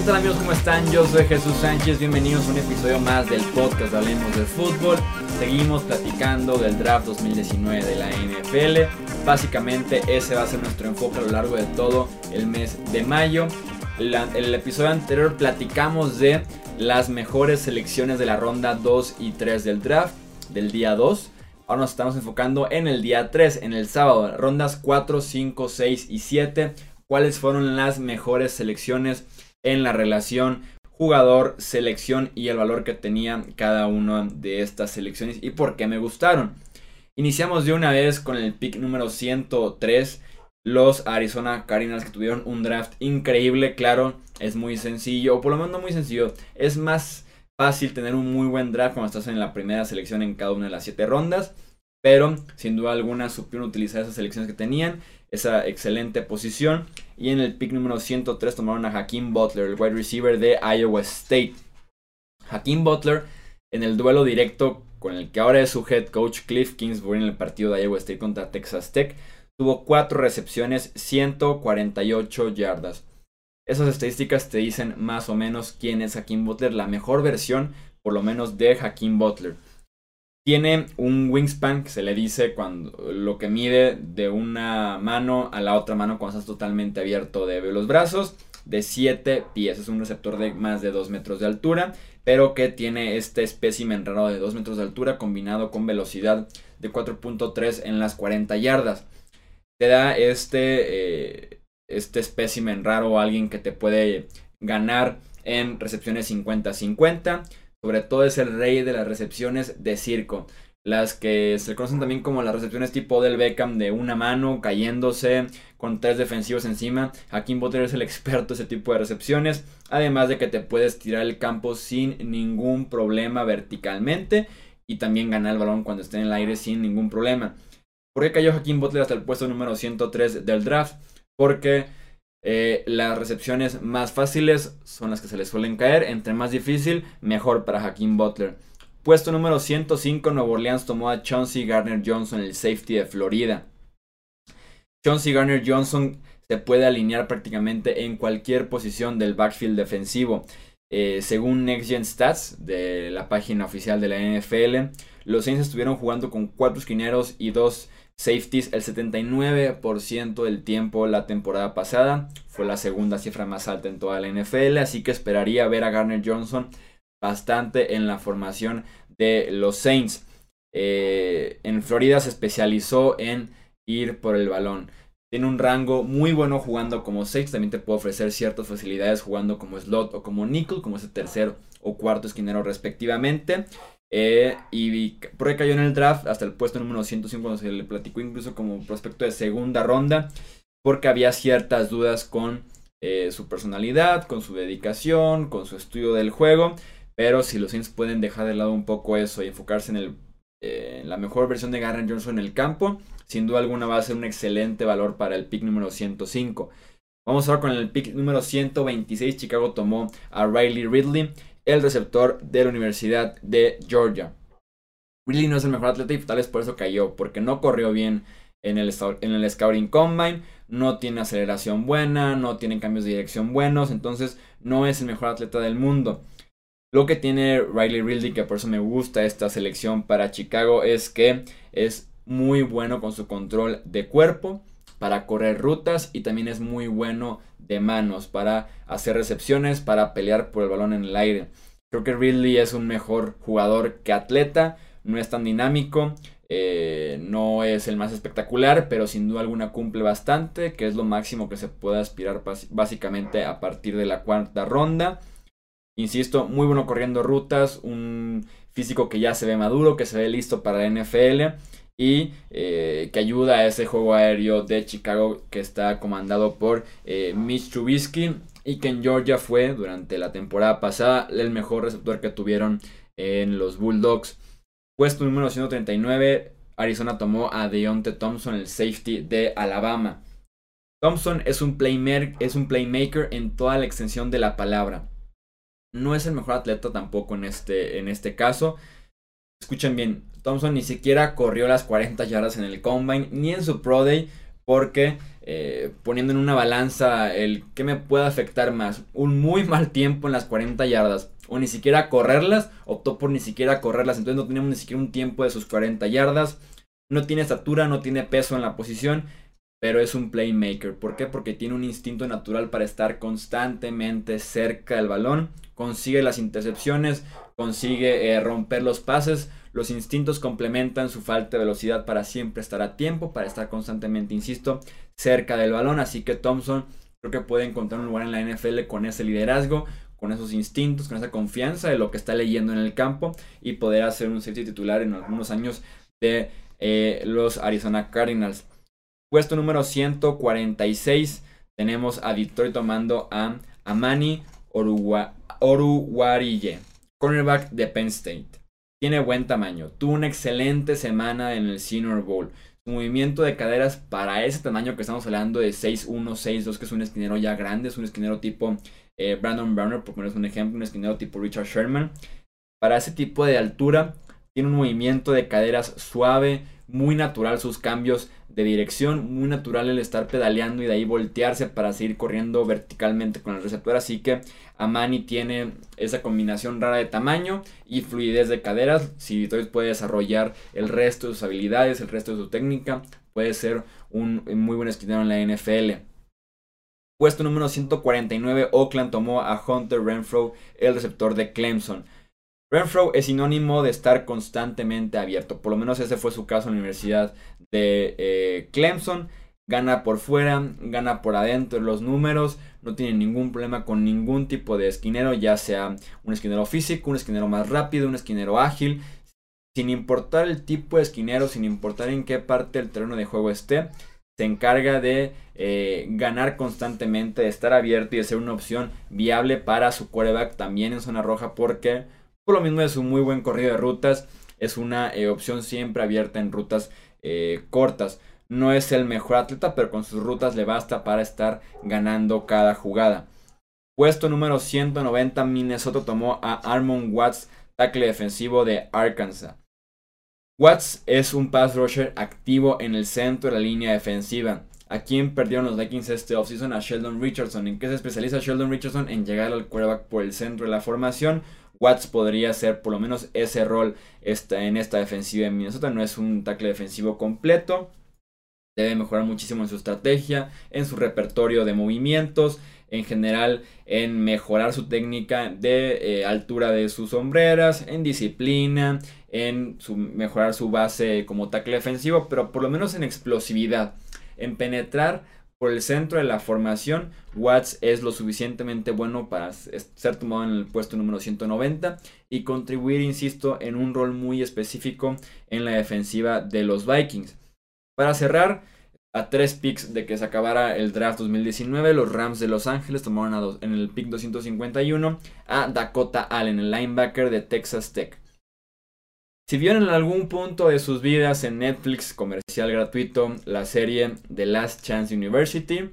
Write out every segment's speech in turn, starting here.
¿qué tal amigos? ¿Cómo están? Yo soy Jesús Sánchez, bienvenidos a un episodio más del podcast Hablemos de Fútbol. Seguimos platicando del draft 2019 de la NFL. Básicamente ese va a ser nuestro enfoque a lo largo de todo el mes de mayo. el episodio anterior platicamos de las mejores selecciones de la ronda 2 y 3 del draft del día 2. Ahora nos estamos enfocando en el día 3, en el sábado, rondas 4, 5, 6 y 7. ¿Cuáles fueron las mejores selecciones en la relación jugador, selección y el valor que tenía cada una de estas selecciones y por qué me gustaron? Iniciamos de una vez con el pick número 103 los Arizona Cardinals que tuvieron un draft increíble, claro, es muy sencillo, o por lo menos no muy sencillo, es más fácil tener un muy buen draft cuando estás en la primera selección en cada una de las siete rondas, pero sin duda alguna supieron utilizar esas selecciones que tenían, esa excelente posición, y en el pick número 103 tomaron a Hakeem Butler, el wide receiver de Iowa State. Hakeem Butler en el duelo directo con el que ahora es su head coach Cliff Kingsbury en el partido de Iowa State contra Texas Tech, Tuvo 4 recepciones, 148 yardas. Esas estadísticas te dicen más o menos quién es Hakim Butler, la mejor versión, por lo menos, de Hakim Butler. Tiene un wingspan que se le dice cuando lo que mide de una mano a la otra mano cuando estás totalmente abierto de los brazos de 7 pies. Es un receptor de más de 2 metros de altura, pero que tiene este espécimen raro de 2 metros de altura combinado con velocidad de 4.3 en las 40 yardas te da este, eh, este espécimen raro o alguien que te puede ganar en recepciones 50-50. Sobre todo es el rey de las recepciones de circo. Las que se conocen también como las recepciones tipo del Beckham de una mano cayéndose con tres defensivos encima. Hakim Butler es el experto en ese tipo de recepciones. Además de que te puedes tirar el campo sin ningún problema verticalmente. Y también ganar el balón cuando esté en el aire sin ningún problema. ¿Por qué cayó Hakim Butler hasta el puesto número 103 del draft? Porque eh, las recepciones más fáciles son las que se le suelen caer. Entre más difícil, mejor para Hakim Butler. Puesto número 105, Nuevo Orleans tomó a Chauncey Garner Johnson, el safety de Florida. Chauncey Garner Johnson se puede alinear prácticamente en cualquier posición del backfield defensivo. Eh, según Next Gen Stats de la página oficial de la NFL, los Saints estuvieron jugando con cuatro esquineros y dos safeties el 79% del tiempo la temporada pasada. Fue la segunda cifra más alta en toda la NFL, así que esperaría ver a Garner Johnson bastante en la formación de los Saints. Eh, en Florida se especializó en ir por el balón. Tiene un rango muy bueno jugando como safety. También te puede ofrecer ciertas facilidades jugando como slot o como nickel, como ese tercer o cuarto esquinero respectivamente. Eh, y ahí cayó en el draft hasta el puesto número 105 cuando se le platicó incluso como prospecto de segunda ronda. Porque había ciertas dudas con eh, su personalidad, con su dedicación, con su estudio del juego. Pero si los Saints pueden dejar de lado un poco eso y enfocarse en, el, eh, en la mejor versión de Garren Johnson en el campo, sin duda alguna va a ser un excelente valor para el pick número 105. Vamos ahora con el pick número 126. Chicago tomó a Riley Ridley el receptor de la Universidad de Georgia. Really no es el mejor atleta y tal vez por eso cayó, porque no corrió bien en el, en el Scouting Combine, no tiene aceleración buena, no tiene cambios de dirección buenos, entonces no es el mejor atleta del mundo. Lo que tiene Riley Ridley, que por eso me gusta esta selección para Chicago, es que es muy bueno con su control de cuerpo para correr rutas y también es muy bueno de manos para hacer recepciones, para pelear por el balón en el aire. Creo que Ridley es un mejor jugador que atleta, no es tan dinámico, eh, no es el más espectacular, pero sin duda alguna cumple bastante, que es lo máximo que se puede aspirar básicamente a partir de la cuarta ronda. Insisto, muy bueno corriendo rutas, un físico que ya se ve maduro, que se ve listo para la NFL y eh, que ayuda a ese juego aéreo de Chicago que está comandado por eh, Mitch Trubisky y que en Georgia fue durante la temporada pasada el mejor receptor que tuvieron en los Bulldogs. Puesto número 139, Arizona tomó a Deontay Thompson, el safety de Alabama. Thompson es un, playmaker, es un playmaker en toda la extensión de la palabra. No es el mejor atleta tampoco en este, en este caso. Escuchen bien, Thompson ni siquiera corrió las 40 yardas en el combine ni en su Pro Day porque eh, poniendo en una balanza el que me puede afectar más. Un muy mal tiempo en las 40 yardas o ni siquiera correrlas. Optó por ni siquiera correrlas. Entonces no tenemos ni siquiera un tiempo de sus 40 yardas. No tiene estatura, no tiene peso en la posición. Pero es un playmaker. ¿Por qué? Porque tiene un instinto natural para estar constantemente cerca del balón. Consigue las intercepciones. Consigue eh, romper los pases. Los instintos complementan su falta de velocidad para siempre estar a tiempo. Para estar constantemente, insisto, cerca del balón. Así que Thompson creo que puede encontrar un lugar en la NFL con ese liderazgo con esos instintos, con esa confianza de lo que está leyendo en el campo y poder hacer un safety titular en algunos años de eh, los Arizona Cardinals. Puesto número 146 tenemos a Detroit tomando a Amani Oruwarille, cornerback de Penn State. Tiene buen tamaño, tuvo una excelente semana en el Senior Bowl. Su movimiento de caderas para ese tamaño que estamos hablando de 6'1, 6'2, que es un esquinero ya grande, es un esquinero tipo eh, Brandon Browner, por poner un ejemplo, un esquinero tipo Richard Sherman. Para ese tipo de altura, tiene un movimiento de caderas suave, muy natural sus cambios de dirección, muy natural el estar pedaleando y de ahí voltearse para seguir corriendo verticalmente con el receptor. Así que Amani tiene esa combinación rara de tamaño y fluidez de caderas. Si Detroit puede desarrollar el resto de sus habilidades, el resto de su técnica, puede ser un muy buen esquinero en la NFL. Puesto número 149, Oakland tomó a Hunter Renfro, el receptor de Clemson. Renfro es sinónimo de estar constantemente abierto, por lo menos ese fue su caso en la Universidad de eh, Clemson. Gana por fuera, gana por adentro los números, no tiene ningún problema con ningún tipo de esquinero, ya sea un esquinero físico, un esquinero más rápido, un esquinero ágil, sin importar el tipo de esquinero, sin importar en qué parte del terreno de juego esté, se encarga de eh, ganar constantemente, de estar abierto y de ser una opción viable para su quarterback también en zona roja porque lo mismo es un muy buen corrido de rutas, es una eh, opción siempre abierta en rutas eh, cortas. No es el mejor atleta, pero con sus rutas le basta para estar ganando cada jugada. Puesto número 190, Minnesota tomó a Armon Watts, tackle defensivo de Arkansas. Watts es un pass rusher activo en el centro de la línea defensiva. ¿A quién perdieron los Vikings este offseason? A Sheldon Richardson. ¿En qué se especializa Sheldon Richardson? En llegar al quarterback por el centro de la formación. Watts podría ser por lo menos ese rol en esta defensiva en Minnesota. No es un tackle defensivo completo. Debe mejorar muchísimo en su estrategia, en su repertorio de movimientos, en general en mejorar su técnica de eh, altura de sus sombreras, en disciplina, en mejorar su base como tackle defensivo, pero por lo menos en explosividad, en penetrar por el centro de la formación, Watts es lo suficientemente bueno para ser tomado en el puesto número 190 y contribuir, insisto, en un rol muy específico en la defensiva de los Vikings. Para cerrar, a tres picks de que se acabara el draft 2019, los Rams de Los Ángeles tomaron en el pick 251 a Dakota Allen, el linebacker de Texas Tech. Si vieron en algún punto de sus vidas en Netflix comercial gratuito la serie The Last Chance University,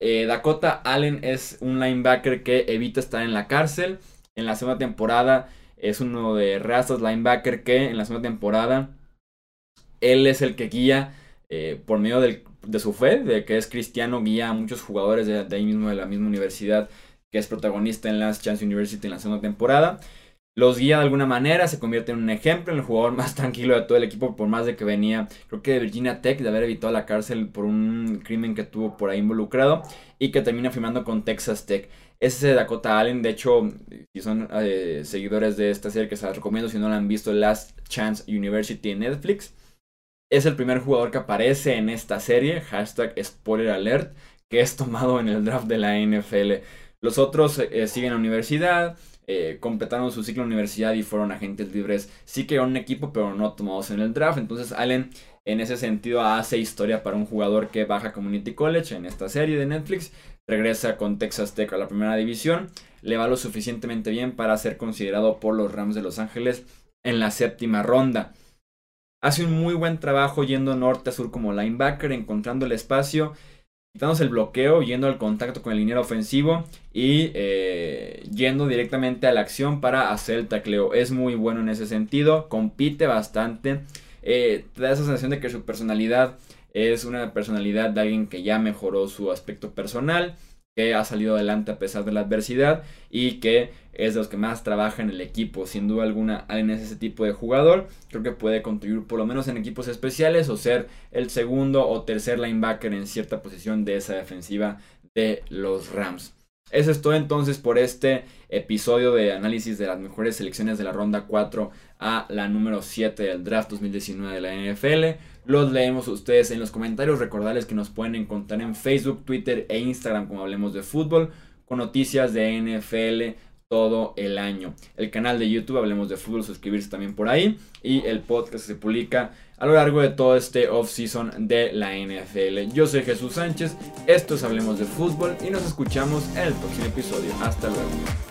eh, Dakota Allen es un linebacker que evita estar en la cárcel. En la segunda temporada es uno de razas linebacker que en la segunda temporada él es el que guía eh, por medio de su fe, de que es cristiano, guía a muchos jugadores de, ahí mismo, de la misma universidad, que es protagonista en Last Chance University en la segunda temporada. Los guía de alguna manera, se convierte en un ejemplo, en el jugador más tranquilo de todo el equipo, por más de que venía, creo que de Virginia Tech, de haber evitado la cárcel por un crimen que tuvo por ahí involucrado, y que termina firmando con Texas Tech. Ese es Dakota Allen, de hecho, si son eh, seguidores de esta serie, que se las recomiendo si no la han visto, Last Chance University en Netflix es el primer jugador que aparece en esta serie, hashtag spoiler alert, que es tomado en el draft de la NFL. Los otros eh, siguen a la universidad, eh, completaron su ciclo de universidad y fueron agentes libres. Sí que un equipo, pero no tomados en el draft. Entonces Allen en ese sentido hace historia para un jugador que baja Community College en esta serie de Netflix. Regresa con Texas Tech a la primera división. Le va lo suficientemente bien para ser considerado por los Rams de Los Ángeles en la séptima ronda. Hace un muy buen trabajo yendo norte a sur como linebacker, encontrando el espacio, quitándose el bloqueo, yendo al contacto con el liniero ofensivo y eh, yendo directamente a la acción para hacer el tacleo. Es muy bueno en ese sentido, compite bastante. eh, te da esa sensación de que su personalidad es una personalidad de alguien que ya mejoró su aspecto personal, que ha salido adelante a pesar de la adversidad y que es de los que más trabaja en el equipo. Sin duda alguna, alguien es ese tipo de jugador. Creo que puede contribuir por lo menos en equipos especiales o ser el segundo o tercer linebacker en cierta posición de esa defensiva de los Rams. Eso es todo entonces por este episodio de análisis de las mejores selecciones de la ronda 4 a la número 7 del draft 2019 de la NFL. Los leemos ustedes en los comentarios. Recordarles que nos pueden encontrar en Facebook, Twitter e Instagram como hablemos de fútbol con noticias de NFL todo el año. El canal de YouTube, Hablemos de Fútbol, suscribirse también por ahí. Y el podcast se publica a lo largo de todo este off-season de la NFL. Yo soy Jesús Sánchez, esto es Hablemos de Fútbol y nos escuchamos en el próximo episodio. Hasta luego.